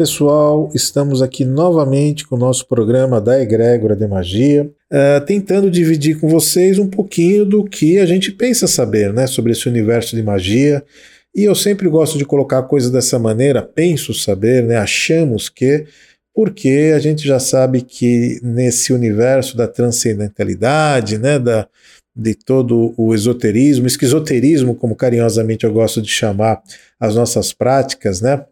Pessoal, estamos aqui novamente com o nosso programa da Egrégora de Magia, uh, tentando dividir com vocês um pouquinho do que a gente pensa saber né, sobre esse universo de magia. E eu sempre gosto de colocar coisas dessa maneira, penso saber, né, achamos que, porque a gente já sabe que nesse universo da transcendentalidade, né, da, de todo o esoterismo, esquizoterismo, como carinhosamente eu gosto de chamar as nossas práticas, né?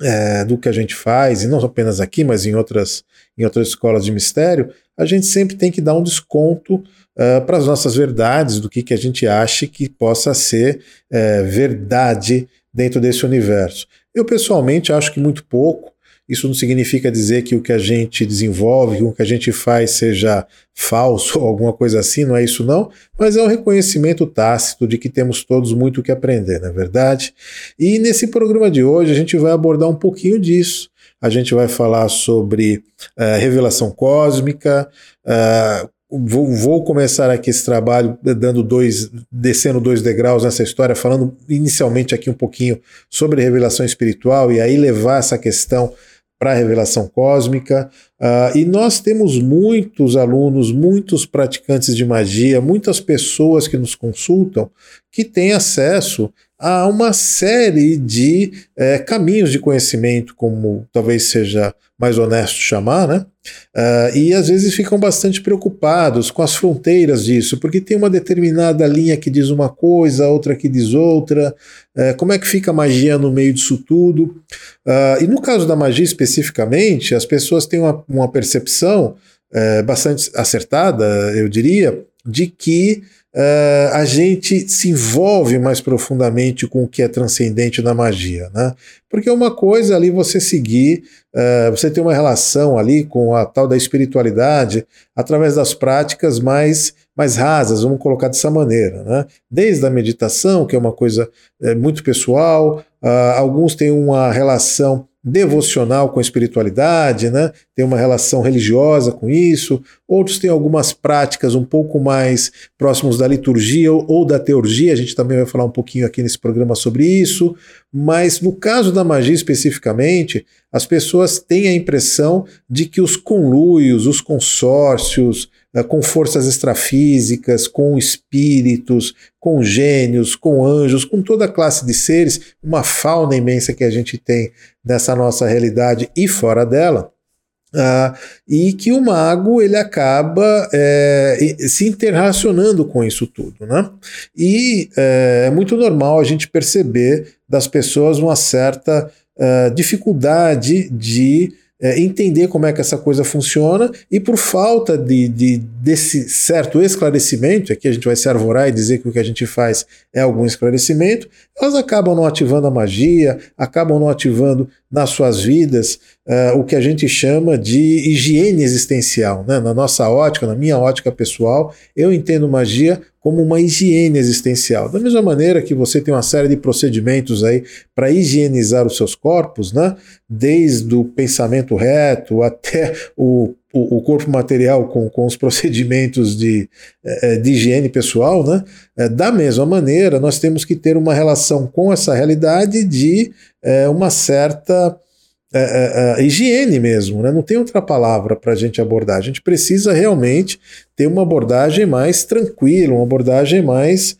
É, do que a gente faz, e não apenas aqui, mas em outras, em outras escolas de mistério, a gente sempre tem que dar um desconto uh, para as nossas verdades, do que, que a gente acha que possa ser uh, verdade dentro desse universo. Eu pessoalmente acho que muito pouco, isso não significa dizer que o que a gente desenvolve, que o que a gente faz seja falso ou alguma coisa assim, não é isso não, mas é um reconhecimento tácito de que temos todos muito o que aprender, não é verdade? E nesse programa de hoje a gente vai abordar um pouquinho disso. A gente vai falar sobre uh, revelação cósmica, uh, Vou, vou, começar aqui esse trabalho dando dois, descendo dois degraus nessa história, falando inicialmente aqui um pouquinho sobre revelação espiritual e aí levar essa questão para a revelação cósmica. Uh, e nós temos muitos alunos, muitos praticantes de magia, muitas pessoas que nos consultam que têm acesso a uma série de é, caminhos de conhecimento, como talvez seja mais honesto chamar, né? Uh, e às vezes ficam bastante preocupados com as fronteiras disso, porque tem uma determinada linha que diz uma coisa, outra que diz outra. Uh, como é que fica a magia no meio disso tudo? Uh, e no caso da magia especificamente, as pessoas têm uma, uma percepção bastante acertada, eu diria, de que uh, a gente se envolve mais profundamente com o que é transcendente na magia, né? Porque é uma coisa ali você seguir, uh, você ter uma relação ali com a tal da espiritualidade através das práticas mais mais rasas, vamos colocar dessa maneira, né? Desde a meditação, que é uma coisa é, muito pessoal, uh, alguns têm uma relação devocional com a espiritualidade, né? tem uma relação religiosa com isso, outros têm algumas práticas um pouco mais próximos da liturgia ou da teurgia, a gente também vai falar um pouquinho aqui nesse programa sobre isso, mas no caso da magia especificamente, as pessoas têm a impressão de que os conluios, os consórcios, com forças extrafísicas, com espíritos, com gênios, com anjos, com toda a classe de seres, uma fauna imensa que a gente tem nessa nossa realidade e fora dela. Uh, e que o mago ele acaba é, se interrelacionando com isso tudo, né? E é, é, muito normal a gente perceber das pessoas uma certa uh, dificuldade de é, entender como é que essa coisa funciona e por falta de, de, desse certo esclarecimento, aqui a gente vai se arvorar e dizer que o que a gente faz é algum esclarecimento, elas acabam não ativando a magia, acabam não ativando nas suas vidas uh, o que a gente chama de higiene existencial. Né? Na nossa ótica, na minha ótica pessoal, eu entendo magia como uma higiene existencial. Da mesma maneira que você tem uma série de procedimentos aí para higienizar os seus corpos, né? desde o pensamento reto até o o, corpo material com, com os procedimentos de, eh, de higiene pessoal, né? Eh, da mesma maneira, nós temos que ter uma relação com essa realidade de é, uma certa é, é, higiene mesmo, né? não tem outra palavra para a gente abordar. A gente precisa realmente ter uma abordagem mais tranquila, uma abordagem mais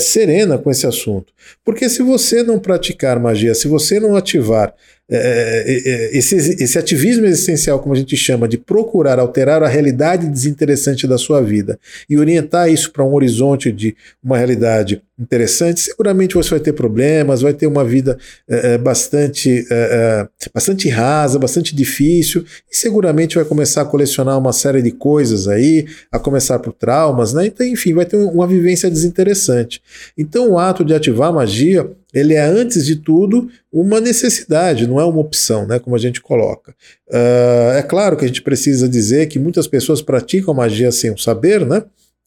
serena com esse assunto. Porque se você não praticar magia, se você não ativar é, é, é, esse, esse ativismo existencial, como a gente chama, de procurar alterar a realidade desinteressante da sua vida e orientar isso para um horizonte de uma realidade interessante, seguramente você vai ter problemas, vai ter uma vida é, bastante, é, bastante rasa, bastante difícil, e seguramente vai começar a colecionar uma série de coisas aí, a começar por traumas, né? Então, enfim, vai ter uma vivência desinteressante. Então, o ato de ativar a magia ele é, antes de tudo, uma necessidade, não é uma opção, né, como a gente coloca. Uh, é claro que a gente precisa dizer que muitas pessoas praticam magia sem o saber, né?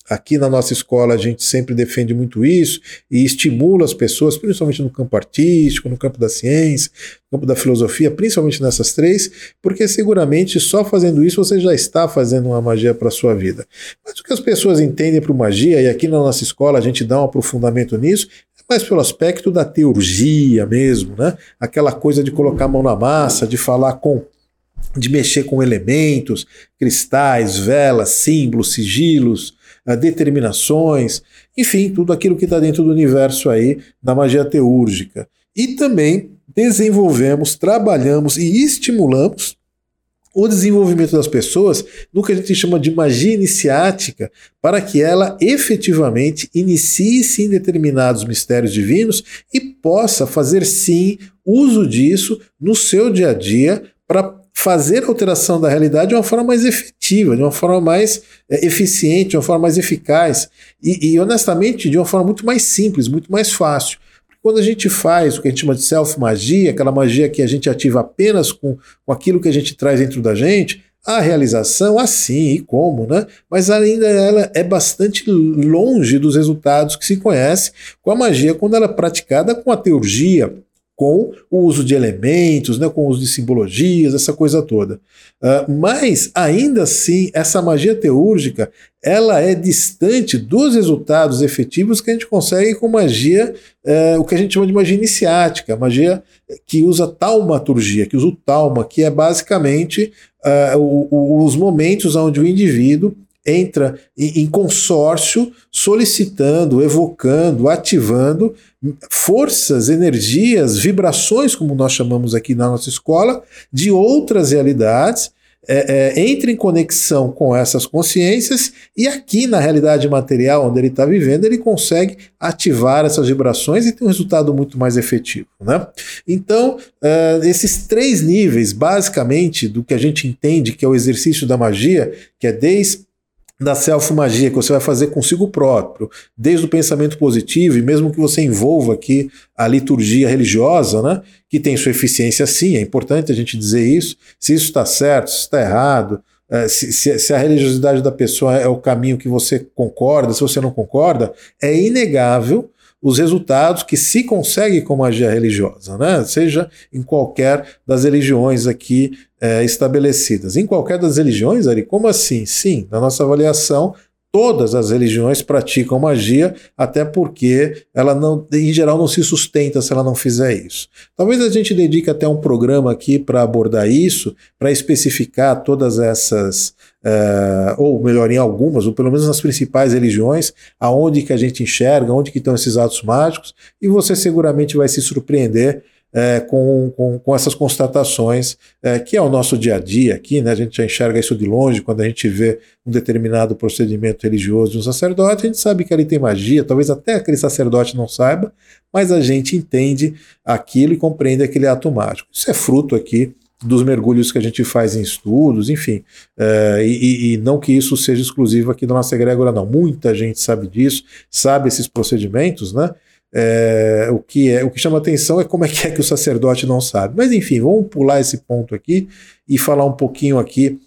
Aqui na nossa escola a gente sempre defende muito isso e estimula as pessoas, principalmente no campo artístico, no campo da ciência, no campo da filosofia, principalmente nessas três, porque seguramente só fazendo isso você já está fazendo uma magia para a sua vida. Mas o que as pessoas entendem por magia, e aqui na nossa escola a gente dá um aprofundamento nisso, mais pelo aspecto da teurgia mesmo, né? Aquela coisa de colocar a mão na massa, de falar com de mexer com elementos, cristais, velas, símbolos, sigilos, determinações, enfim, tudo aquilo que está dentro do universo aí da magia teúrgica. E também desenvolvemos, trabalhamos e estimulamos o desenvolvimento das pessoas no que a gente chama de magia iniciática, para que ela efetivamente inicie-se em determinados mistérios divinos e possa fazer sim uso disso no seu dia a dia para fazer a alteração da realidade de uma forma mais efetiva, de uma forma mais é, eficiente, de uma forma mais eficaz e, e, honestamente, de uma forma muito mais simples, muito mais fácil. Quando a gente faz o que a gente chama de self-magia, aquela magia que a gente ativa apenas com, com aquilo que a gente traz dentro da gente, a realização, assim e como, né? Mas ainda ela é bastante longe dos resultados que se conhece com a magia quando ela é praticada com a teurgia, com o uso de elementos, né, com o uso de simbologias, essa coisa toda. Uh, mas, ainda assim, essa magia teúrgica ela é distante dos resultados efetivos que a gente consegue com magia, uh, o que a gente chama de magia iniciática, magia que usa taumaturgia, que usa o tauma, que é basicamente uh, o, o, os momentos onde o indivíduo entra em consórcio solicitando, evocando, ativando forças, energias, vibrações, como nós chamamos aqui na nossa escola, de outras realidades, é, é, entra em conexão com essas consciências e aqui na realidade material onde ele está vivendo, ele consegue ativar essas vibrações e ter um resultado muito mais efetivo. Né? Então, uh, esses três níveis, basicamente, do que a gente entende que é o exercício da magia, que é desde da self-magia que você vai fazer consigo próprio, desde o pensamento positivo, e mesmo que você envolva aqui a liturgia religiosa, né, que tem sua eficiência sim, é importante a gente dizer isso, se isso está certo, se está errado, se, se, se, a religiosidade da pessoa é o caminho que você concorda, se você não concorda, é inegável os resultados que se consegue com magia religiosa, né? seja em qualquer das religiões aqui é, estabelecidas. Em qualquer das religiões, Ari, como assim? Sim, na nossa avaliação, todas as religiões praticam magia, até porque ela não, em geral não se sustenta se ela não fizer isso. Talvez a gente dedique até um programa aqui para abordar isso, para especificar todas essas, uh, ou melhor, em algumas, ou pelo menos nas principais religiões, aonde que a gente enxerga, onde que estão esses atos mágicos, e você seguramente vai se surpreender é, com, com, com, essas constatações, é, que é o nosso dia a dia aqui, né? a gente já enxerga isso de longe quando a gente vê um determinado procedimento religioso de um sacerdote, a gente sabe que ali tem magia, talvez até aquele sacerdote não saiba, mas a gente entende aquilo e compreende aquele ato mágico. Isso é fruto aqui dos mergulhos que a gente faz em estudos, enfim, é, e, e, não que isso seja exclusivo aqui da nossa egrégora, não. Muita gente sabe disso, sabe esses procedimentos, né? É, o, que é, o que chama atenção é como é que é que o sacerdote não sabe. Mas enfim, vamos pular esse ponto aqui e falar um pouquinho aqui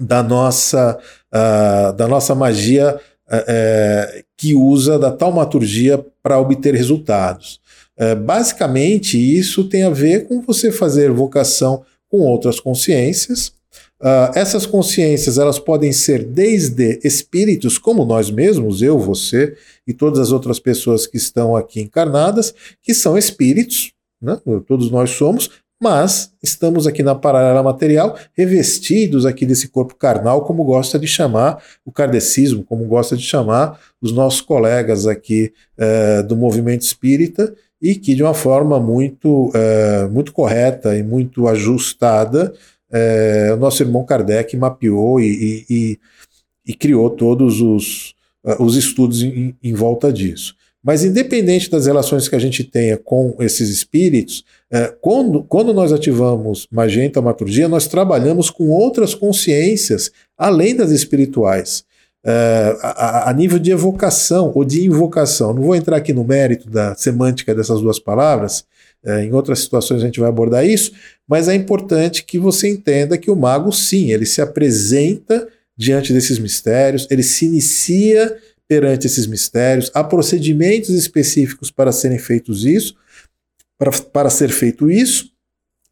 da nossa, uh, da nossa magia uh, que usa da taumaturgia para obter resultados. Uh, basicamente, isso tem a ver com você fazer vocação com outras consciências, Uh, essas consciências elas podem ser desde espíritos como nós mesmos, eu, você e todas as outras pessoas que estão aqui encarnadas, que são espíritos, né? todos nós somos, mas estamos aqui na paralela material, revestidos aqui desse corpo carnal, como gosta de chamar o kardecismo, como gosta de chamar os nossos colegas aqui uh, do movimento espírita, e que de uma forma muito, uh, muito correta e muito ajustada é, o nosso irmão Kardec mapeou e, e, e criou todos os, uh, os estudos em, em, volta disso. Mas, independente das relações que a gente tenha com esses espíritos, é, quando, quando nós ativamos magia e taumaturgia, nós trabalhamos com outras consciências além das espirituais. É, a, a, nível de evocação ou de invocação. Não vou entrar aqui no mérito da semântica dessas duas palavras, é, em outras situações a gente vai abordar isso, mas é importante que você entenda que o mago, sim, ele se apresenta diante desses mistérios, ele se inicia perante esses mistérios, há procedimentos específicos para serem feitos isso, para, para ser feito isso,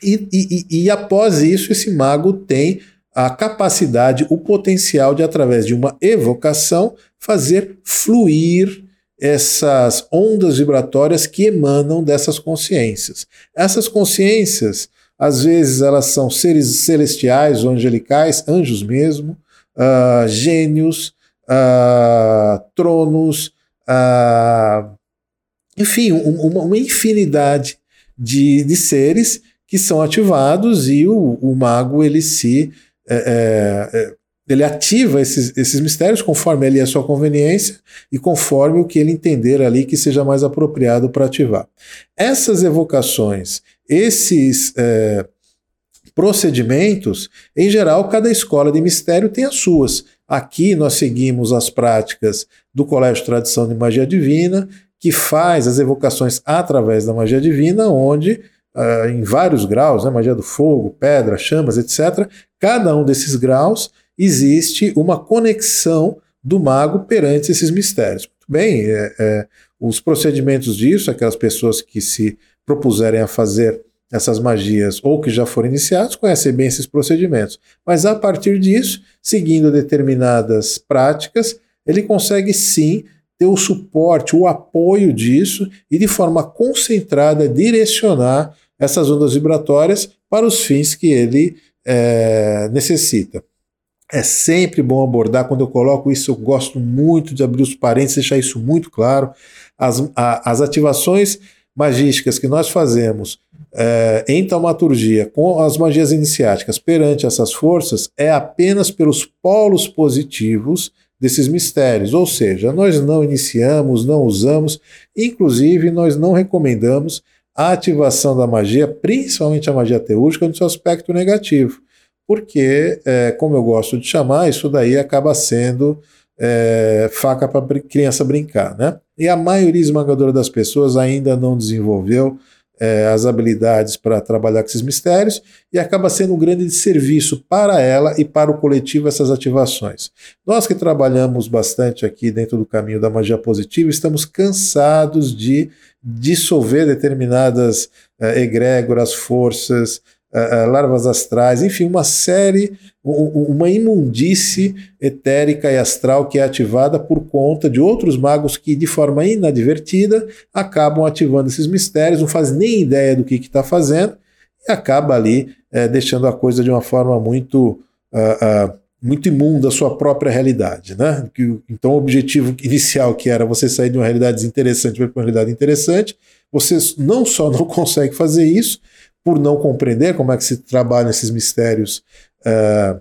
e, e, e após isso, esse mago tem a capacidade, o potencial de, através de uma evocação, fazer fluir essas ondas vibratórias que emanam dessas consciências. Essas consciências, às vezes, elas são seres celestiais ou angelicais, anjos mesmo, uh, gênios, uh, tronos, uh, enfim, um, uma, infinidade de, de, seres que são ativados e o, o mago ele se é, é, ele ativa esses, esses mistérios conforme ali a sua conveniência e conforme o que ele entender ali que seja mais apropriado para ativar. Essas evocações, esses é, procedimentos, em geral, cada escola de mistério tem as suas. Aqui nós seguimos as práticas do Colégio Tradição de Magia Divina, que faz as evocações através da magia divina, onde Uh, em vários graus, né, magia do fogo, pedra, chamas, etc. Cada um desses graus existe uma conexão do mago perante esses mistérios. Muito bem, é, é, os procedimentos disso, aquelas pessoas que se propuserem a fazer essas magias ou que já foram iniciados conhecem bem esses procedimentos. Mas a partir disso, seguindo determinadas práticas, ele consegue sim ter o suporte, o apoio disso e de forma concentrada direcionar essas ondas vibratórias para os fins que ele é, necessita. É sempre bom abordar, quando eu coloco isso, eu gosto muito de abrir os parênteses, deixar isso muito claro. As, a, as ativações magísticas que nós fazemos é, em taumaturgia com as magias iniciáticas perante essas forças é apenas pelos polos positivos desses mistérios, ou seja, nós não iniciamos, não usamos, inclusive nós não recomendamos a ativação da magia, principalmente a magia teúrgica, no seu aspecto negativo porque, é, como eu gosto de chamar, isso daí acaba sendo é, faca para criança brincar. Né? E a maioria esmagadora das pessoas ainda não desenvolveu é, as habilidades para trabalhar com esses mistérios e acaba sendo um grande serviço para ela e para o coletivo essas ativações. Nós que trabalhamos bastante aqui dentro do caminho da magia positiva, estamos cansados de dissolver determinadas é, egrégoras, forças, uh, larvas astrais, enfim, uma série, uma imundície etérica e astral que é ativada por conta de outros magos que, de forma inadvertida, acabam ativando esses mistérios, não faz nem ideia do que está fazendo e acaba ali uh, deixando a coisa de uma forma muito. Uh, muito imunda a sua própria realidade. Né? Então, o objetivo inicial, que era você sair de uma realidade desinteressante para uma realidade interessante, você não só não consegue fazer isso, por não compreender como é que se trabalham esses mistérios uh,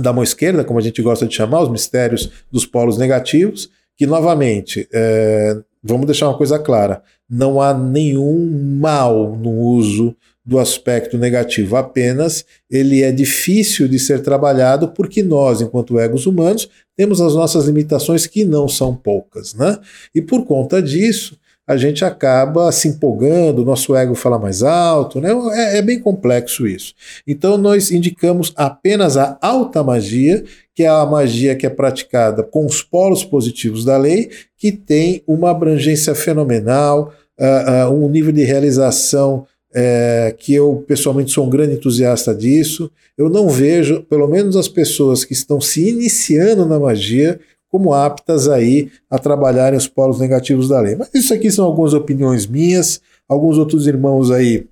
da mão esquerda, como a gente gosta de chamar, os mistérios dos polos negativos, que novamente, uh, vamos deixar uma coisa clara, não há nenhum mal no uso do aspecto negativo, apenas ele é difícil de ser trabalhado porque nós, enquanto egos humanos, temos as nossas limitações que não são poucas, né? E por conta disso, a gente acaba se empolgando, o nosso ego fala mais alto, né? É, é, bem complexo isso. Então nós indicamos apenas a alta magia, que é a magia que é praticada com os polos positivos da lei, que tem uma abrangência fenomenal, uh, uh, um nível de realização uh, que eu pessoalmente sou um grande entusiasta disso. Eu não vejo, pelo menos as pessoas que estão se iniciando na magia, como aptas aí a trabalharem os polos negativos da lei. Mas isso aqui são algumas opiniões minhas, alguns outros irmãos aí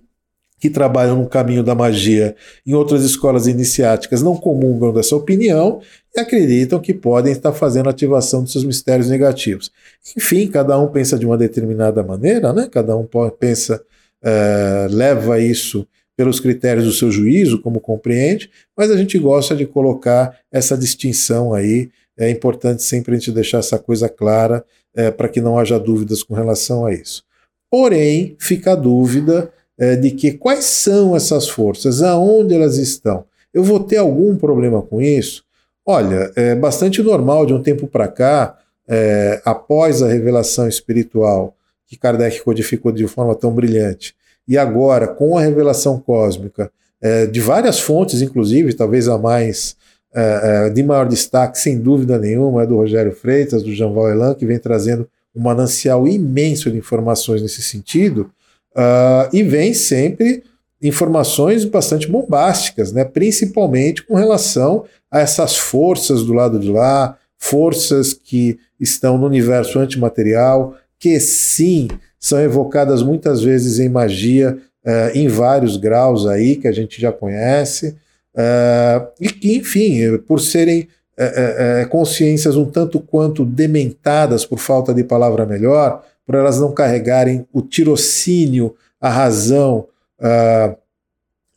que trabalham no caminho da magia em outras escolas iniciáticas não comungam dessa opinião e acreditam que podem estar fazendo ativação dos seus mistérios negativos. Enfim, cada um pensa de uma determinada maneira, né? cada um pensa, é, leva isso pelos critérios do seu juízo, como compreende, mas a gente gosta de colocar essa distinção aí é importante sempre a gente deixar essa coisa clara é, para que não haja dúvidas com relação a isso. Porém, fica a dúvida é, de que quais são essas forças, aonde elas estão. Eu vou ter algum problema com isso? Olha, é bastante normal de um tempo para cá, é, após a revelação espiritual que Kardec codificou de forma tão brilhante, e agora com a revelação cósmica, é, de várias fontes, inclusive, talvez a mais é, é, de maior destaque, sem dúvida nenhuma, é do Rogério Freitas, do Jean Elan, que vem trazendo um manancial imenso de informações nesse sentido, uh, e vem sempre informações bastante bombásticas, né? principalmente com relação a essas forças do lado de lá, forças que estão no universo antimaterial, que sim são evocadas muitas vezes em magia, uh, em vários graus aí que a gente já conhece, uh, e que, enfim, por serem uh, consciências um tanto quanto dementadas, por falta de palavra melhor, por elas não carregarem o tirocínio, a razão, a,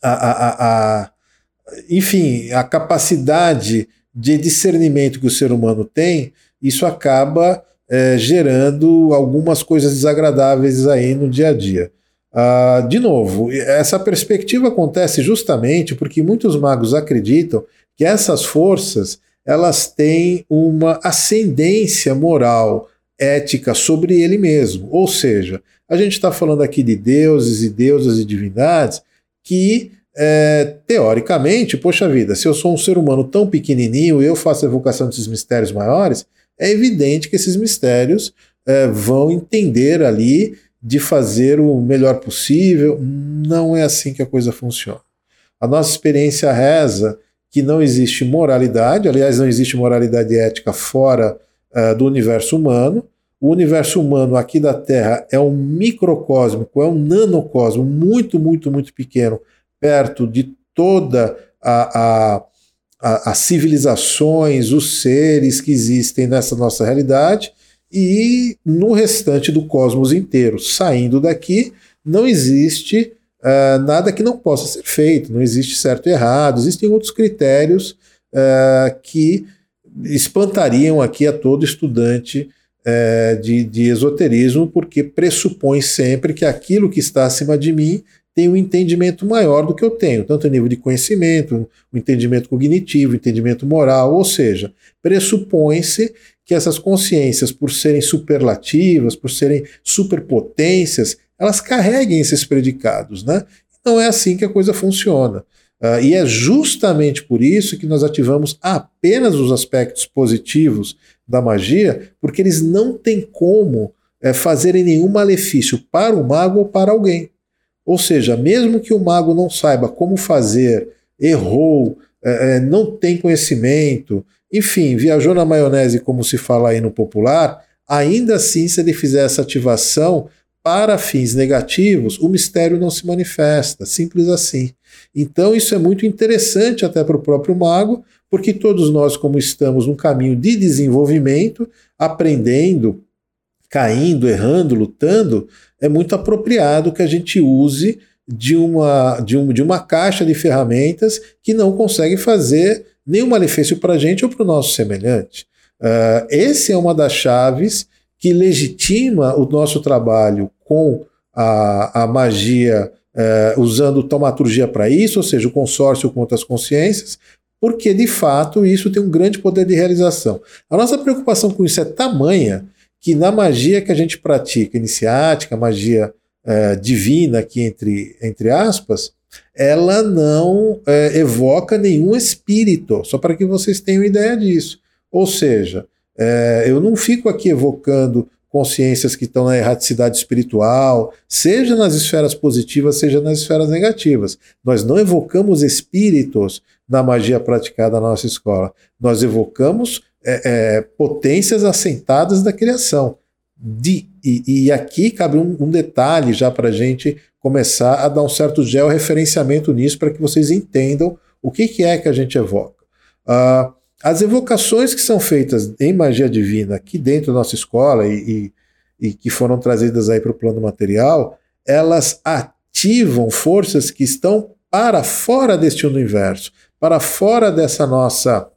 a, a, enfim, a capacidade de discernimento que o ser humano tem, isso acaba gerando algumas coisas desagradáveis aí no dia a dia. Ah, de novo, essa perspectiva acontece justamente porque muitos magos acreditam que essas forças elas têm uma ascendência moral, ética sobre ele mesmo. Ou seja, a gente está falando aqui de deuses e deusas e divindades que, é, teoricamente, poxa vida, se eu sou um ser humano tão pequenininho e eu faço a evocação desses mistérios maiores, é evidente que esses mistérios é, vão entender ali de fazer o melhor possível. Não é assim que a coisa funciona. A nossa experiência reza que não existe moralidade, aliás, não existe moralidade ética fora uh, do universo humano. O universo humano aqui da Terra é um microcósmico, é um nanocosmo muito, muito, muito pequeno, perto de toda a, a as civilizações, os seres que existem nessa nossa realidade e no restante do cosmos inteiro. Saindo daqui, não existe uh, nada que não possa ser feito, não existe certo e errado, existem outros critérios uh, que espantariam aqui a todo estudante uh, de, de esoterismo, porque pressupõe sempre que aquilo que está acima de mim tem um entendimento maior do que eu tenho, tanto a nível de conhecimento, o entendimento cognitivo, o entendimento moral, ou seja, pressupõe-se que essas consciências, por serem superlativas, por serem superpotências, elas carreguem esses predicados, né? Não é assim que a coisa funciona. Uh, e é justamente por isso que nós ativamos apenas os aspectos positivos da magia, porque eles não têm como é, fazerem nenhum malefício para o mago ou para alguém. Ou seja, mesmo que o mago não saiba como fazer, errou, é, é, não tem conhecimento, enfim, viajou na maionese, como se fala aí no popular, ainda assim, se ele fizer essa ativação para fins negativos, o mistério não se manifesta, simples assim. Então, isso é muito interessante até para o próprio mago, porque todos nós, como estamos num caminho de desenvolvimento, aprendendo, caindo, errando, lutando, é muito apropriado que a gente use de uma, de, um, de uma caixa de ferramentas que não consegue fazer nenhum malefício para a gente ou para o nosso semelhante. Uh, esse é uma das chaves que legitima o nosso trabalho com a, a magia, uh, usando taumaturgia para isso, ou seja, o consórcio com outras consciências, porque de fato isso tem um grande poder de realização. A nossa preocupação com isso é tamanha que na magia que a gente pratica, iniciática, magia é, divina aqui entre, entre aspas, ela não é, evoca nenhum espírito, só para que vocês tenham ideia disso. Ou seja, é, eu não fico aqui evocando consciências que estão na erraticidade espiritual, seja nas esferas positivas, seja nas esferas negativas. Nós não evocamos espíritos na magia praticada na nossa escola. Nós evocamos é, é, potências assentadas da criação. De, e, e aqui cabe um, um detalhe já para a gente começar a dar um certo georreferenciamento nisso para que vocês entendam o que, que, é que a gente evoca. Uh, as evocações que são feitas em magia divina aqui dentro da nossa escola e, e, e que foram trazidas aí para o plano material, elas ativam forças que estão para fora deste universo, para fora dessa nossa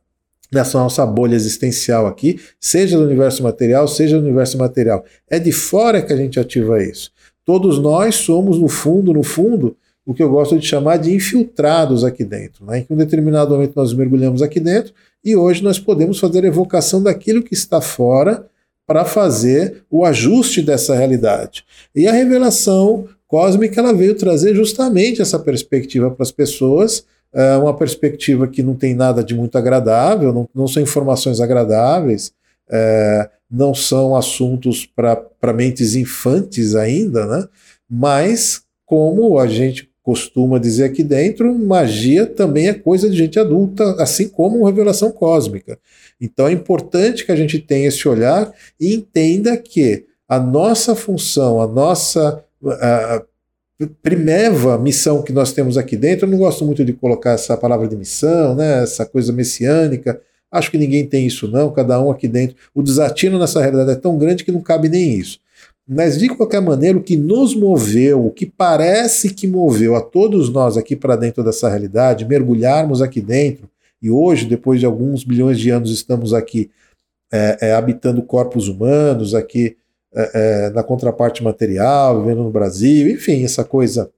dessa nossa bolha existencial aqui, seja do universo material, seja do universo material. É de fora que a gente ativa isso. Todos nós somos, no fundo, no fundo, o que eu gosto de chamar de infiltrados aqui dentro. Né? Em um determinado momento nós mergulhamos aqui dentro e hoje nós podemos fazer evocação daquilo que está fora para fazer o ajuste dessa realidade. E a revelação cósmica ela veio trazer justamente essa perspectiva para as pessoas é uma perspectiva que não tem nada de muito agradável, não, não são informações agradáveis, é, não são assuntos para mentes infantes ainda, né? mas como a gente costuma dizer aqui dentro, magia também é coisa de gente adulta, assim como revelação cósmica. Então é importante que a gente tenha esse olhar e entenda que a nossa função, a nossa a primeva missão que nós temos aqui dentro, eu não gosto muito de colocar essa palavra de missão, né, essa coisa messiânica, acho que ninguém tem isso não, cada um aqui dentro, o desatino nessa realidade é tão grande que não cabe nem isso. Mas de qualquer maneira, o que nos moveu, o que parece que moveu a todos nós aqui para dentro dessa realidade, mergulharmos aqui dentro, e hoje, depois de alguns bilhões de anos, estamos aqui é, é, habitando corpos humanos, aqui é, é, na contraparte material, vivendo no Brasil, enfim, essa coisa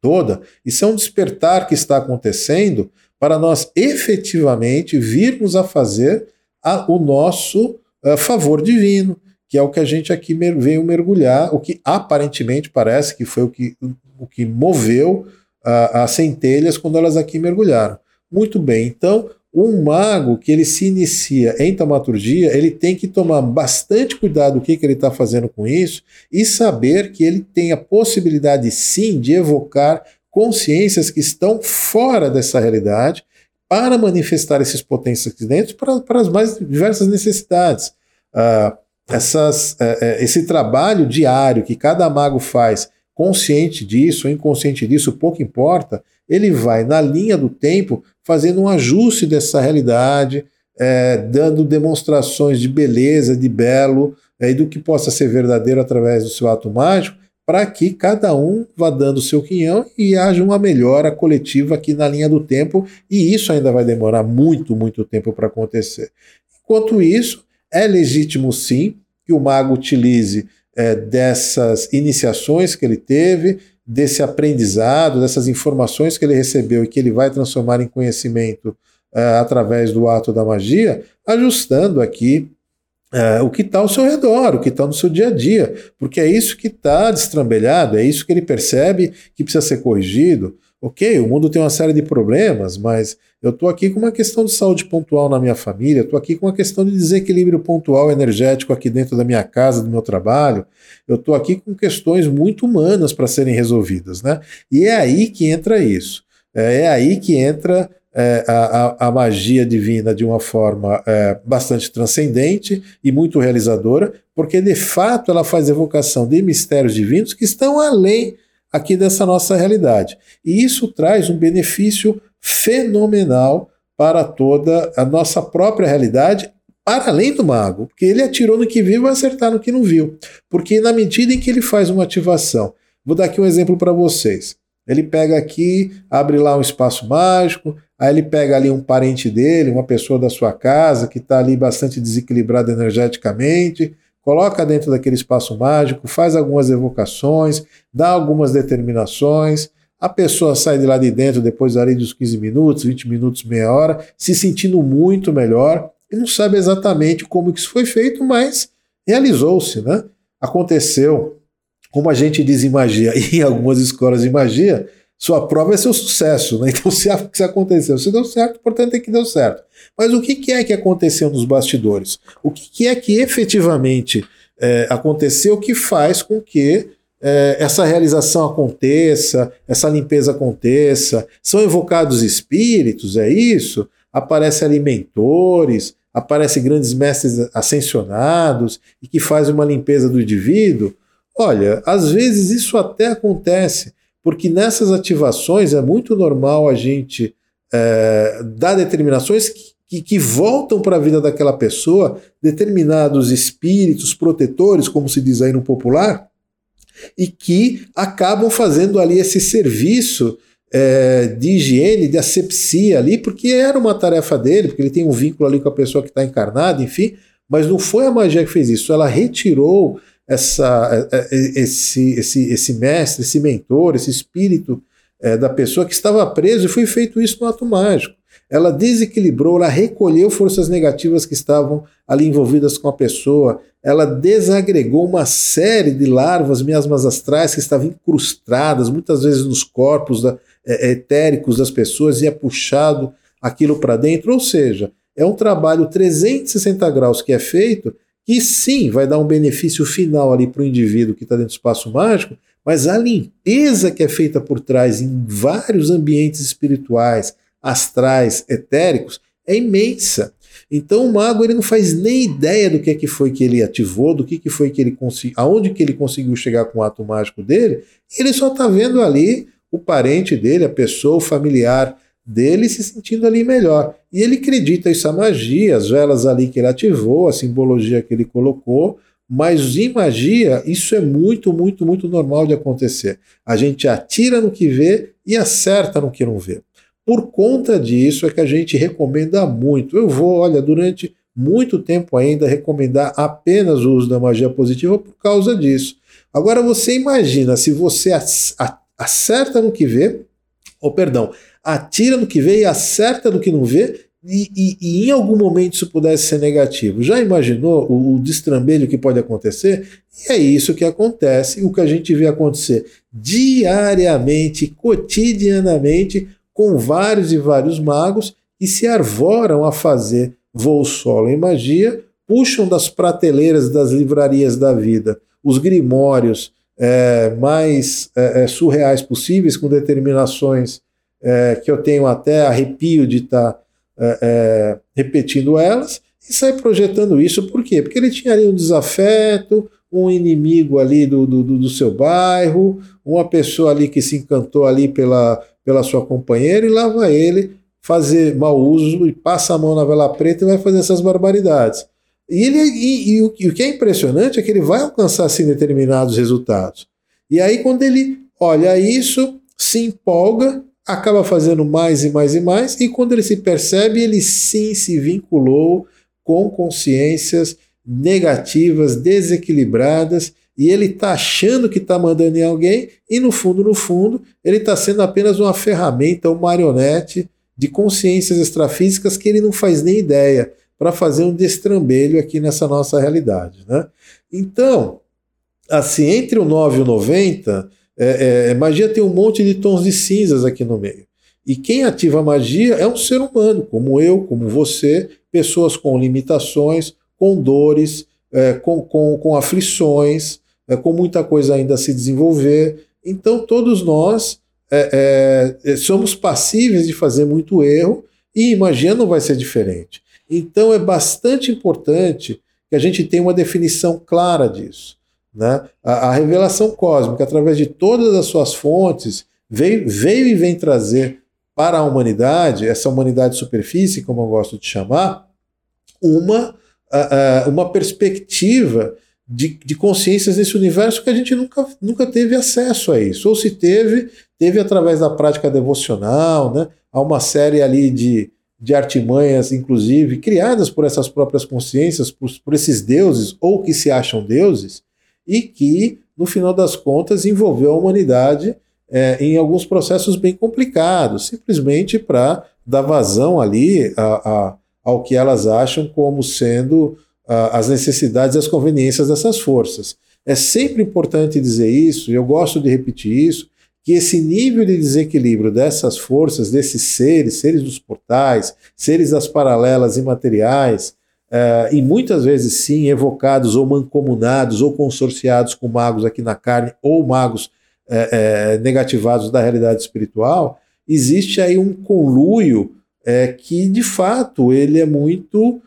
toda. Isso é um despertar que está acontecendo para nós efetivamente virmos a fazer a, o nosso a, favor divino, que é o que a gente aqui mer veio mergulhar, o que aparentemente parece que foi o que, o que moveu as centelhas quando elas aqui mergulharam. Muito bem, então um mago que ele se inicia em taumaturgia, ele tem que tomar bastante cuidado do que, que ele está fazendo com isso e saber que ele tem a possibilidade sim de evocar consciências que estão fora dessa realidade para manifestar esses potências aqui dentro para, as mais diversas necessidades. Uh, essas, uh, uh, esse trabalho diário que cada mago faz, consciente disso ou inconsciente disso, pouco importa, ele vai na linha do tempo fazendo um ajuste dessa realidade, é, dando demonstrações de beleza, de belo é, e do que possa ser verdadeiro através do seu ato mágico, para que cada um vá dando o seu quinhão e haja uma melhora coletiva aqui na linha do tempo, e isso ainda vai demorar muito, muito tempo para acontecer. Enquanto isso, é legítimo sim que o mago utilize é, dessas iniciações que ele teve, desse aprendizado, dessas informações que ele recebeu e que ele vai transformar em conhecimento uh, através do ato da magia, ajustando aqui uh, o que está ao seu redor, o que está no seu dia a dia, porque é isso que está destrambelhado, é isso que ele percebe que precisa ser corrigido. Ok, o mundo tem uma série de problemas, mas eu estou aqui com uma questão de saúde pontual na minha família, estou aqui com uma questão de desequilíbrio pontual energético aqui dentro da minha casa, do meu trabalho, eu estou aqui com questões muito humanas para serem resolvidas. Né? E é aí que entra isso. É, é aí que entra é, a, a, magia divina de uma forma é, bastante transcendente e muito realizadora, porque de fato ela faz evocação de mistérios divinos que estão além aqui dessa nossa realidade. E isso traz um benefício fenomenal para toda a nossa própria realidade, para além do mago, porque ele atirou no que viu e vai acertar no que não viu. Porque na medida em que ele faz uma ativação, vou dar aqui um exemplo para vocês. Ele pega aqui, abre lá um espaço mágico, aí ele pega ali um parente dele, uma pessoa da sua casa que está ali bastante desequilibrada energeticamente, coloca dentro daquele espaço mágico, faz algumas evocações, dá algumas determinações, a pessoa sai de lá de dentro depois ali dos 15 minutos, 20 minutos, meia hora, se sentindo muito melhor e não sabe exatamente como isso foi feito, mas realizou-se, né? Aconteceu. Como a gente diz em magia, e em algumas escolas de magia, sua prova é seu sucesso, né? Então, se, se aconteceu, se deu certo, portanto é que deu certo. Mas o que, que é que aconteceu nos bastidores? O que, que é que efetivamente é, aconteceu que faz com que é, essa realização aconteça, essa limpeza aconteça? São evocados espíritos, é isso? Aparecem ali mentores, aparecem grandes mestres ascensionados e que fazem uma limpeza do indivíduo? Olha, às vezes isso até acontece, porque nessas ativações é muito normal a gente é, dar determinações que, que, que voltam para a vida daquela pessoa, determinados espíritos protetores, como se diz aí no popular, e que acabam fazendo ali esse serviço é, de higiene, de asepsia ali, porque era uma tarefa dele, porque ele tem um vínculo ali com a pessoa que está encarnada, enfim, mas não foi a magia que fez isso, ela retirou essa, é, é, esse, esse, esse mestre, esse mentor, esse espírito é, da pessoa que estava preso e foi feito isso no ato mágico. Ela desequilibrou, ela recolheu forças negativas que estavam ali envolvidas com a pessoa, ela desagregou uma série de larvas miasmas astrais que estavam incrustadas, muitas vezes nos corpos da, é, etéricos das pessoas, e é puxado aquilo para dentro. Ou seja, é um trabalho 360 graus que é feito que sim vai dar um benefício final ali para o indivíduo que está dentro do espaço mágico, mas a limpeza que é feita por trás em vários ambientes espirituais, astrais, etéricos, é imensa. Então o mago ele não faz nem ideia do que, é que foi que ele ativou, do que, que foi que ele conseguiu, aonde que ele conseguiu chegar com o ato mágico dele. Ele só está vendo ali o parente dele, a pessoa, o familiar dele se sentindo ali melhor. E ele acredita isso a magia, as velas ali que ele ativou, a simbologia que ele colocou, mas em magia isso é muito, muito, muito normal de acontecer. A gente atira no que vê e acerta no que não vê. Por conta disso é que a gente recomenda muito. Eu vou, olha, durante muito tempo ainda recomendar apenas o uso da magia positiva por causa disso. Agora você imagina se você acerta no que vê, ou perdão, atira no que vê e acerta no que não vê, e, e, e, em algum momento isso pudesse ser negativo. Já imaginou o, o destrambelho que pode acontecer? E é isso que acontece, o que a gente vê acontecer diariamente, cotidianamente, com vários e vários magos que se arvoram a fazer voo solo em magia, puxam das prateleiras das livrarias da vida os grimórios é, mais é, surreais possíveis, com determinações é, que eu tenho até arrepio de estar tá, é, é, repetindo elas, e sai projetando isso, por quê? Porque ele tinha ali um desafeto, um inimigo ali do, do, do seu bairro, uma pessoa ali que se encantou ali pela, pela sua companheira e lá vai ele fazer mau uso e passa a mão na vela preta e vai fazer essas barbaridades. E, ele, e, e, o, e o que é impressionante é que ele vai alcançar assim, determinados resultados. E aí, quando ele olha isso, se empolga, acaba fazendo mais e mais e mais, e quando ele se percebe, ele sim se vinculou com consciências negativas, desequilibradas, e ele está achando que está mandando em alguém, e no fundo, no fundo, ele está sendo apenas uma ferramenta, um marionete de consciências extrafísicas que ele não faz nem ideia para fazer um destrambelho aqui nessa nossa realidade. Né? Então, assim, entre o 9 e o 90, é, é, magia tem um monte de tons de cinzas aqui no meio. E quem ativa a magia é um ser humano, como eu, como você, pessoas com limitações, com dores, é, com, com, com aflições, é, com muita coisa ainda a se desenvolver. Então, todos nós é, é, somos passíveis de fazer muito erro e magia não vai ser diferente. Então, é bastante importante que a gente tenha uma definição clara disso. Né? A, a revelação cósmica, através de todas as suas fontes, veio, veio e vem trazer para a humanidade, essa humanidade superfície, como eu gosto de chamar, uma, uma perspectiva de, de consciências nesse universo que a gente nunca, nunca teve acesso a isso. Ou se teve, teve através da prática devocional, né? Há uma série ali de, de artimanhas, inclusive, criadas por essas próprias consciências, por, por esses deuses, ou que se acham deuses, e que, no final das contas, envolveu a humanidade é, em alguns processos bem complicados, simplesmente para dar vazão ali a, a, ao que elas acham como sendo as necessidades e as conveniências dessas forças. É sempre importante dizer isso, e eu gosto de repetir isso, que esse nível de desequilíbrio dessas forças, desses seres, seres dos portais, seres das paralelas imateriais, uh, e muitas vezes sim evocados ou mancomunados ou consorciados com magos aqui na carne ou magos uh, uh, negativados da realidade espiritual, existe aí um conluio que de fato ele é muito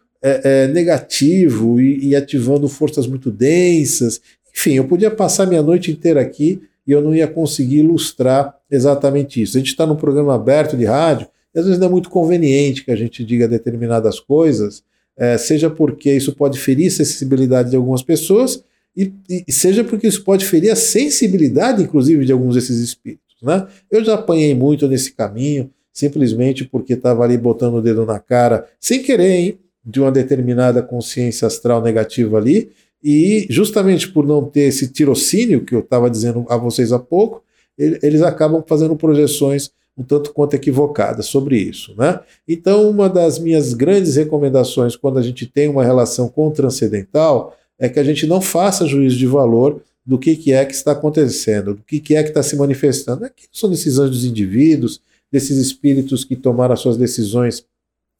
negativo e, e, ativando forças muito densas. Enfim, eu podia passar minha noite inteira aqui e eu não ia conseguir ilustrar exatamente isso. A gente está num programa aberto de rádio e às vezes não é muito conveniente que a gente diga determinadas coisas, é, seja porque isso pode ferir a sensibilidade de algumas pessoas e, e, seja porque isso pode ferir a sensibilidade, inclusive, de alguns desses espíritos. Né? Eu já apanhei muito nesse caminho, simplesmente porque estava ali botando o dedo na cara, sem querer, hein? de uma determinada consciência astral negativa ali, e justamente por não ter esse tirocínio que eu estava dizendo a vocês há pouco, eles acabam fazendo projeções um tanto quanto equivocadas sobre isso. Né? Então, uma das minhas grandes recomendações quando a gente tem uma relação com o transcendental é que a gente não faça juízo de valor do que, que é que está acontecendo, do que, que é que está se manifestando. Aqui são decisões dos indivíduos, desses espíritos que tomaram as suas decisões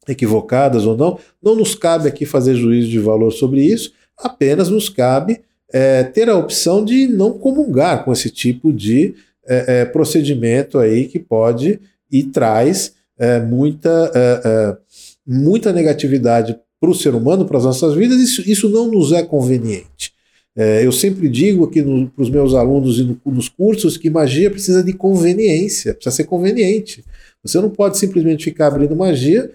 equivocadas ou não, não nos cabe aqui fazer juízo de valor sobre isso, apenas nos cabe é, ter a opção de não comungar com esse tipo de é, é, procedimento aí que pode e traz é, muita, é, é, muita negatividade para o ser humano, para as nossas vidas, isso, isso não nos é conveniente. eu sempre digo aqui para os meus alunos e no, nos cursos que magia precisa de conveniência, precisa ser conveniente. Você não pode simplesmente ficar abrindo magia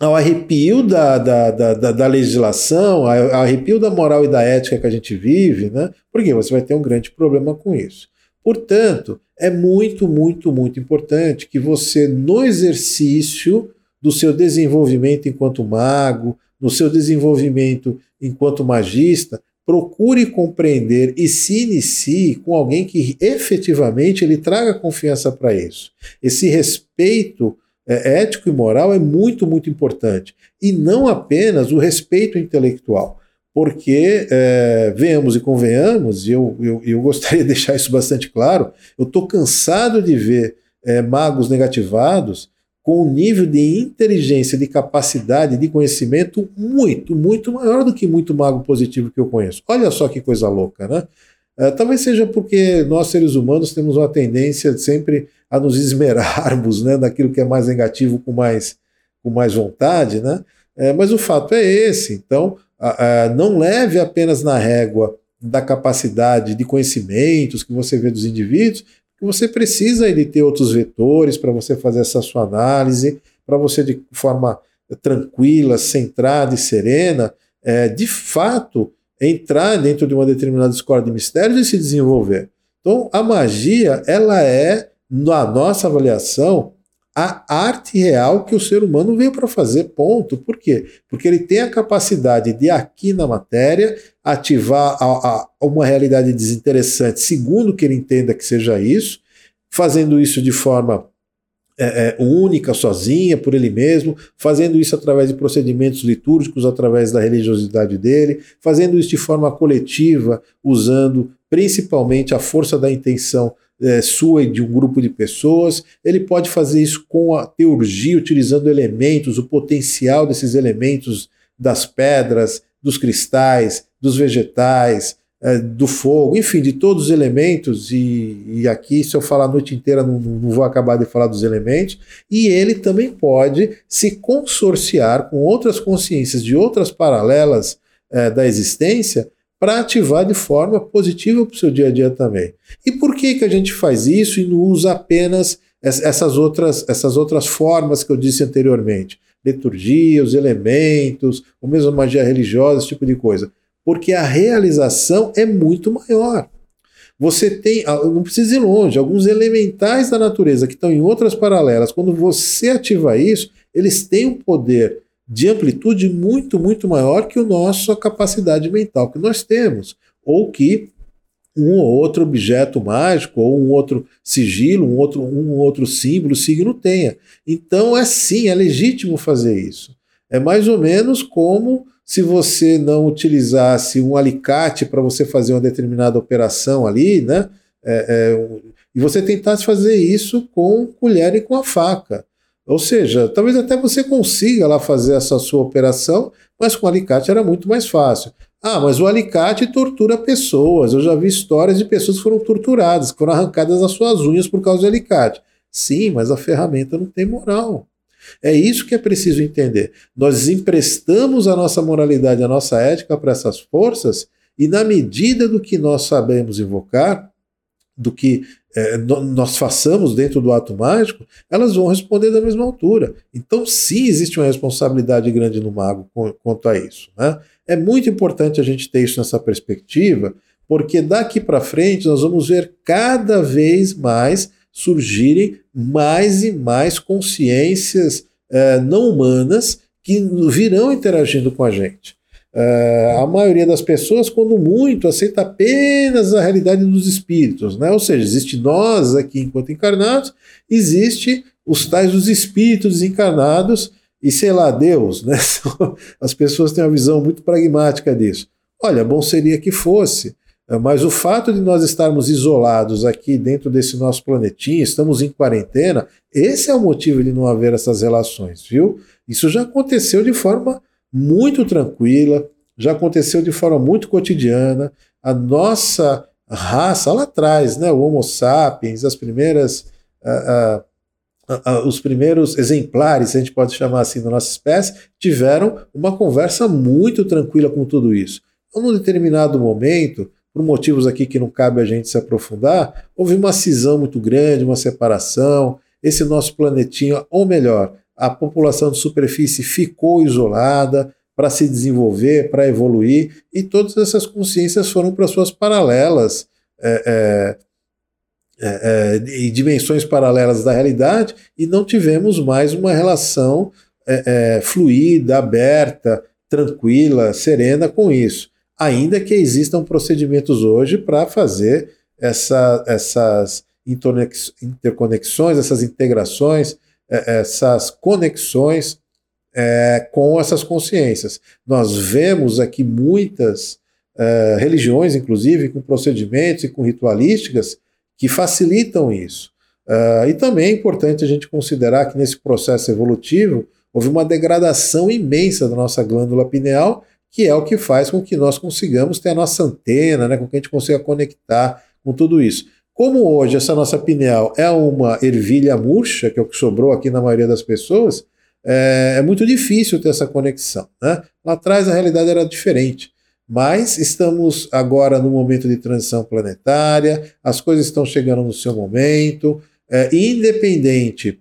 ao arrepio da, da, da, da, legislação, ao arrepio da moral e da ética que a gente vive, né? porque você vai ter um grande problema com isso. Portanto, é muito, muito, muito importante que você, no exercício do seu desenvolvimento enquanto mago, no seu desenvolvimento enquanto magista, procure compreender e se inicie com alguém que efetivamente ele traga confiança para isso. Esse respeito é, ético e moral é muito, muito importante. E não apenas o respeito intelectual. Porque, é, e convenhamos, e eu, eu, eu, gostaria de deixar isso bastante claro, eu estou cansado de ver é, magos negativados com um nível de inteligência, de capacidade, de conhecimento muito, muito maior do que muito mago positivo que eu conheço. Olha só que coisa louca, né? É, talvez seja porque nós, seres humanos, temos uma tendência de sempre a nos esmerarmos né, naquilo que é mais negativo com mais, com mais vontade, né? É, mas o fato é esse. Então, não leve apenas na régua da capacidade de conhecimentos que você vê dos indivíduos, você precisa de ter outros vetores para você fazer essa sua análise, para você de forma tranquila, centrada e serena, é, de fato entrar dentro de uma determinada escola de mistérios e se desenvolver. Então, a magia, ela é na nossa avaliação, a arte real que o ser humano veio para fazer, ponto. Por quê? Porque ele tem a capacidade de, aqui na matéria, ativar a, a, uma realidade desinteressante, segundo que ele entenda que seja isso, fazendo isso de forma é, é, única, sozinha, por ele mesmo, fazendo isso através de procedimentos litúrgicos, através da religiosidade dele, fazendo isso de forma coletiva, usando principalmente a força da intenção é, sua e de um grupo de pessoas. Ele pode fazer isso com a teurgia, utilizando elementos, o potencial desses elementos das pedras, dos cristais, dos vegetais, é, do fogo, enfim, de todos os elementos. E, e aqui, se eu falar a noite inteira, não, não vou acabar de falar dos elementos. E ele também pode se consorciar com outras consciências de outras paralelas é, da existência para ativar de forma positiva para o seu dia a dia também. E por que, que a gente faz isso e não usa apenas essas outras, essas outras formas que eu disse anteriormente? Liturgia, os elementos, ou mesmo magia religiosa, esse tipo de coisa. Porque a realização é muito maior. Você tem, ah, não precisa ir longe, alguns elementais da natureza que estão em outras paralelas, quando você ativa isso, eles têm um poder de amplitude muito, muito maior que a capacidade mental que nós temos, ou que um ou outro objeto mágico, ou um outro sigilo, um outro, um outro símbolo, signo tenha. Então é sim, é legítimo fazer isso. É mais ou menos como se você não utilizasse um alicate para você fazer uma determinada operação ali, né? É, é, e você tentasse fazer isso com colher e com a faca. Ou seja, talvez até você consiga lá fazer essa sua operação, mas com alicate era muito mais fácil. Ah, mas o alicate tortura pessoas. Eu já vi histórias de pessoas que foram torturadas, que foram arrancadas as suas unhas por causa do alicate. Sim, mas a ferramenta não tem moral. É isso que é preciso entender. Nós emprestamos a nossa moralidade, a nossa ética para essas forças, e na medida do que nós sabemos invocar, do que é, nós façamos dentro do ato mágico, elas vão responder da mesma altura. Então, sim, existe uma responsabilidade grande no mago quanto a isso. Né? É muito importante a gente ter isso nessa perspectiva, porque daqui para frente nós vamos ver cada vez mais surgirem mais e mais consciências é, não humanas que virão interagindo com a gente. Uh, a maioria das pessoas, quando muito, aceita apenas a realidade dos espíritos, né? Ou seja, existe nós aqui enquanto encarnados, existe os tais dos espíritos desencarnados e sei lá, Deus, né? As pessoas têm uma visão muito pragmática disso. Olha, bom seria que fosse, mas o fato de nós estarmos isolados aqui dentro desse nosso planetinha, estamos em quarentena, esse é o motivo de não haver essas relações, viu? Isso já aconteceu de forma muito tranquila. já aconteceu de forma muito cotidiana. A nossa raça lá atrás, né, o Homo sapiens, as primeiras, os primeiros exemplares, a gente pode chamar assim, da nossa espécie, tiveram uma conversa muito tranquila com tudo isso. Então, num determinado momento, por motivos aqui que não cabe a gente se aprofundar, houve uma cisão muito grande, uma separação. Esse nosso planetinho, ou melhor, a população de superfície ficou isolada para se desenvolver, para evoluir, e todas essas consciências foram para suas paralelas é, é, é, é, e dimensões paralelas da realidade, e não tivemos mais uma relação é, é, fluida, aberta, tranquila, serena com isso. Ainda que existam procedimentos hoje para fazer essa, essas interconexões, essas integrações, essas conexões é, com essas consciências. Nós vemos aqui muitas é, religiões, inclusive, com procedimentos e com ritualísticas que facilitam isso. É, e também é importante a gente considerar que nesse processo evolutivo houve uma degradação imensa da nossa glândula pineal, que é o que faz com que nós consigamos ter a nossa antena, né, com que a gente consiga conectar com tudo isso. Como hoje essa nossa pineal é uma ervilha murcha, que é o que sobrou aqui na maioria das pessoas, é, é muito difícil ter essa conexão. Né? Lá atrás a realidade era diferente. Mas estamos agora no momento de transição planetária, as coisas estão chegando no seu momento, é, independente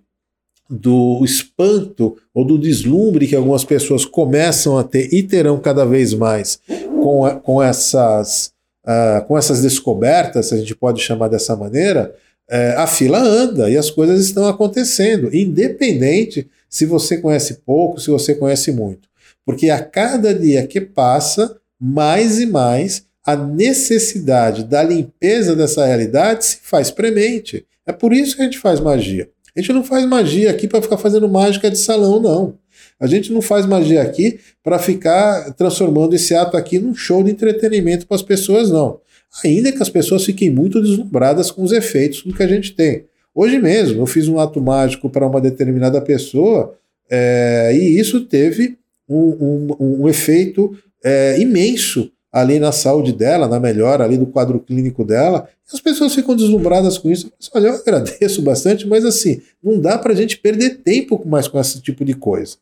do espanto ou do deslumbre que algumas pessoas começam a ter e terão cada vez mais com, com, essas, uh, com essas descobertas, se a gente pode chamar dessa maneira, é, a fila anda e as coisas estão acontecendo, independente se você conhece pouco, se você conhece muito. Porque a cada dia que passa, mais e mais a necessidade da limpeza dessa realidade se faz premente. É por isso que a gente faz magia. A gente não faz magia aqui para ficar fazendo mágica de salão, não. A gente não faz magia aqui para ficar transformando esse ato aqui num show de entretenimento para as pessoas, não ainda que as pessoas fiquem muito deslumbradas com os efeitos do que a gente tem. Hoje mesmo, eu fiz um ato mágico para uma determinada pessoa é, e isso teve um, um, um efeito é, imenso ali na saúde dela, na melhora ali do quadro clínico dela. As pessoas ficam deslumbradas com isso. Olha, eu agradeço bastante, mas assim, não dá para a gente perder tempo mais com esse tipo de coisa.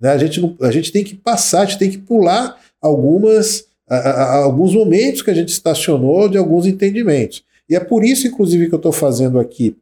Né? A, gente não, a gente tem que passar, a gente tem que pular algumas a, a, alguns momentos que a gente estacionou de alguns entendimentos. E é por isso, inclusive, que eu estou fazendo aqui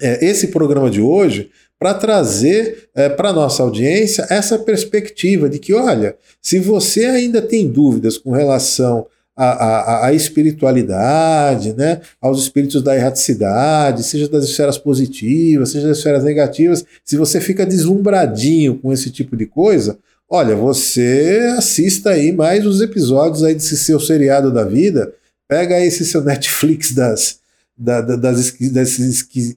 é, esse programa de hoje, para trazer é, para nossa audiência essa perspectiva de que, olha, se você ainda tem dúvidas com relação à, à, à espiritualidade, né, aos espíritos da erraticidade, seja das esferas positivas, seja das esferas negativas, se você fica deslumbradinho com esse tipo de coisa, Olha, você assista aí mais os episódios aí desse seu seriado da vida, pega esse seu Netflix das, da, das, das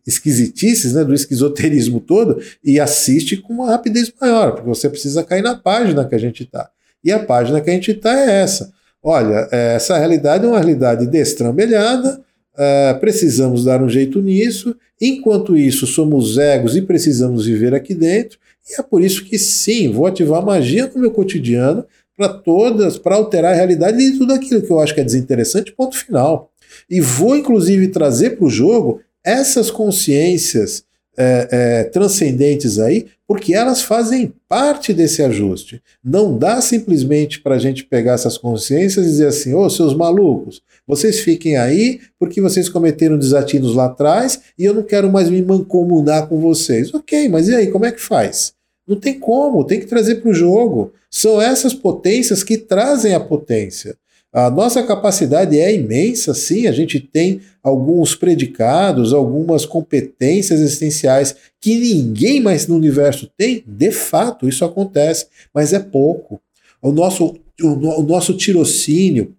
esquisitices, né, do esquizoterismo todo, e assiste com uma rapidez maior, porque você precisa cair na página que a gente está. E a página que a gente está é essa. Olha, é, essa realidade é uma realidade destrambelhada, é, precisamos dar um jeito nisso, enquanto isso somos egos e precisamos viver aqui dentro, e é por isso que sim, vou ativar magia no meu cotidiano para todas, para alterar a realidade de tudo aquilo que eu acho que é desinteressante, ponto final. E vou inclusive trazer para o jogo essas consciências é, é, transcendentes aí, porque elas fazem parte desse ajuste. Não dá simplesmente para a gente pegar essas consciências e dizer assim: ô, oh, seus malucos, vocês fiquem aí porque vocês cometeram desatinos lá atrás e eu não quero mais me mancomunar com vocês. Ok, mas e aí, como é que faz? Não tem como, tem que trazer para o jogo. São essas potências que trazem a potência. A nossa capacidade é imensa, sim, a gente tem alguns predicados, algumas competências existenciais que ninguém mais no universo tem. De fato, isso acontece, mas é pouco. O nosso, o, o nosso tirocínio,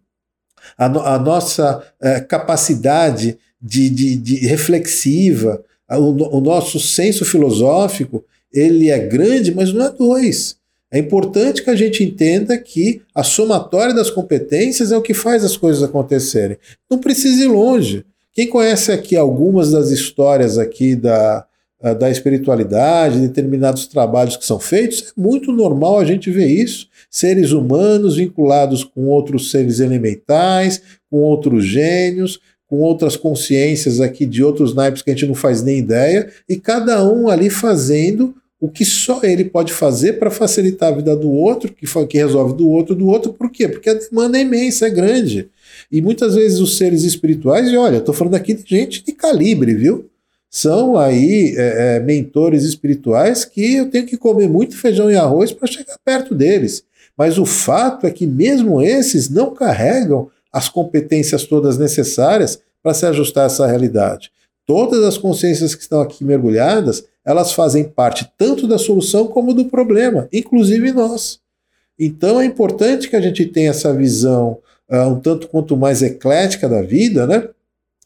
a, a nossa é, capacidade de, de, de reflexiva, o, o nosso senso filosófico, ele é grande, mas não é dois. É importante que a gente entenda que a somatória das competências é o que faz as coisas acontecerem. Não precisa ir longe. Quem conhece aqui algumas das histórias aqui da, da espiritualidade, determinados trabalhos que são feitos, é muito normal a gente ver isso. Seres humanos vinculados com outros seres elementais, com outros gênios, com outras consciências aqui de outros naipes que a gente não faz nem ideia, e cada um ali fazendo o que só ele pode fazer para facilitar a vida do outro, que, que resolve do outro, do outro, por quê? Porque a demanda é imensa, é grande. E muitas vezes os seres espirituais, e olha, estou falando aqui de gente de calibre, viu? São aí é, é, mentores espirituais que eu tenho que comer muito feijão e arroz para chegar perto deles. Mas o fato é que mesmo esses não carregam as competências todas necessárias para se ajustar a essa realidade. Todas as consciências que estão aqui mergulhadas, elas fazem parte tanto da solução como do problema, inclusive nós. Então é importante que a gente tenha essa visão uh, um tanto quanto mais eclética da vida, né?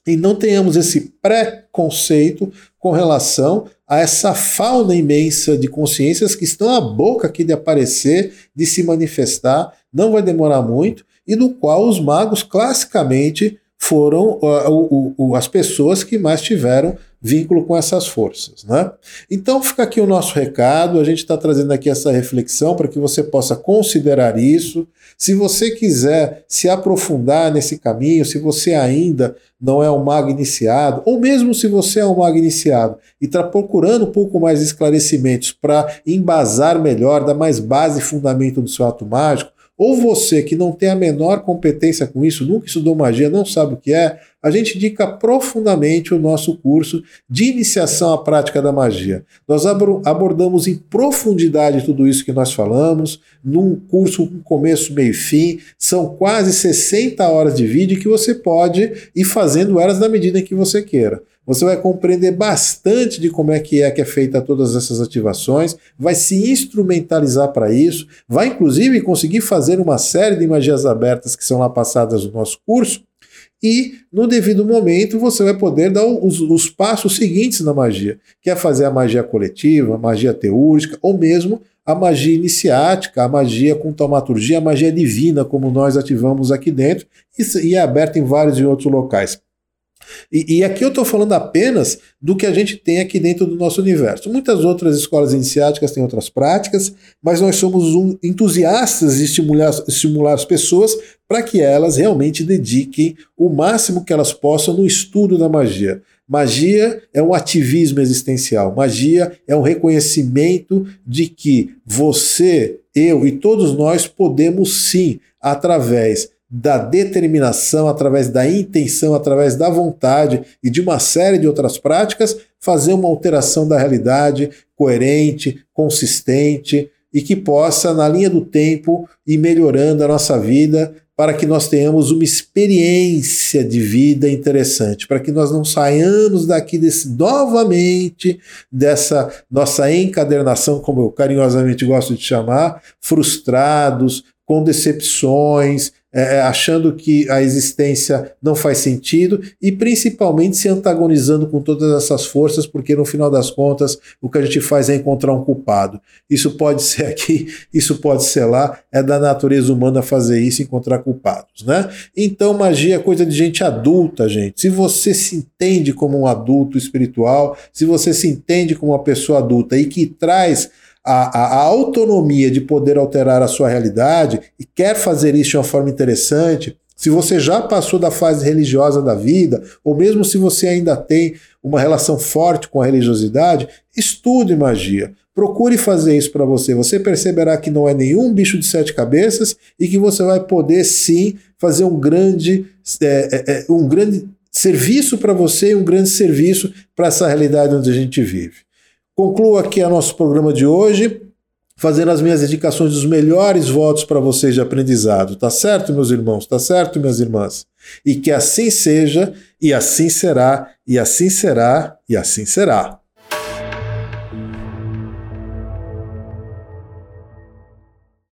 E não tenhamos esse preconceito com relação a essa fauna imensa de consciências que estão à boca aqui de aparecer, de se manifestar, não vai demorar muito, e do qual os magos classicamente foram uh, uh, as pessoas que mais tiveram vínculo com essas forças. Né? Então fica aqui o nosso recado, a gente está trazendo aqui essa reflexão para que você possa considerar isso. Se você quiser se aprofundar nesse caminho, se você ainda não é um mago iniciado, ou mesmo se você é um mago iniciado e está procurando um pouco mais de esclarecimentos para embasar melhor, dar mais base e fundamento do seu ato mágico, ou você que não tem a menor competência com isso, nunca estudou magia, não sabe o que é, a gente indica profundamente o nosso curso de iniciação à prática da magia. Nós abordamos em profundidade tudo isso que nós falamos, num curso com começo, meio e fim. São quase 60 horas de vídeo que você pode ir fazendo elas na medida que você queira. Você vai compreender bastante de como é que é que é feita todas essas ativações, vai se instrumentalizar para isso, vai inclusive conseguir fazer uma série de magias abertas que são lá passadas no nosso curso, e no devido momento você vai poder dar os, os, passos seguintes na magia, que é fazer a magia coletiva, a magia teúrgica, ou mesmo a magia iniciática, a magia com taumaturgia, a magia divina, como nós ativamos aqui dentro, e, e é aberta em vários e outros locais. E, e, aqui eu estou falando apenas do que a gente tem aqui dentro do nosso universo. Muitas outras escolas iniciáticas têm outras práticas, mas nós somos um, entusiastas de estimular, estimular as pessoas para que elas realmente dediquem o máximo que elas possam no estudo da magia. Magia é um ativismo existencial. Magia é um reconhecimento de que você, eu e todos nós podemos sim, através da determinação, através da intenção, através da vontade e de uma série de outras práticas, fazer uma alteração da realidade coerente, consistente e que possa, na linha do tempo, ir melhorando a nossa vida para que nós tenhamos uma experiência de vida interessante, para que nós não saiamos daqui desse, novamente dessa nossa encadernação, como eu carinhosamente gosto de chamar, frustrados, com decepções, é, é, achando que a existência não faz sentido e principalmente se antagonizando com todas essas forças, porque no final das contas o que a gente faz é encontrar um culpado. Isso pode ser aqui, isso pode ser lá, é da natureza humana fazer isso, encontrar culpados, né? Então magia é coisa de gente adulta, gente. Se você se entende como um adulto espiritual, se você se entende como uma pessoa adulta e que traz a, a, autonomia de poder alterar a sua realidade e quer fazer isso de uma forma interessante, se você já passou da fase religiosa da vida, ou mesmo se você ainda tem uma relação forte com a religiosidade, estude magia. Procure fazer isso para você. Você perceberá que não é nenhum bicho de sete cabeças e que você vai poder sim fazer um grande, é, é, é um grande serviço para você e um grande serviço para essa realidade onde a gente vive. Concluo aqui o nosso programa de hoje, fazendo as minhas indicações dos melhores votos para vocês de aprendizado. Tá certo, meus irmãos? Tá certo, minhas irmãs? E que assim seja, e assim será, e assim será, e assim será.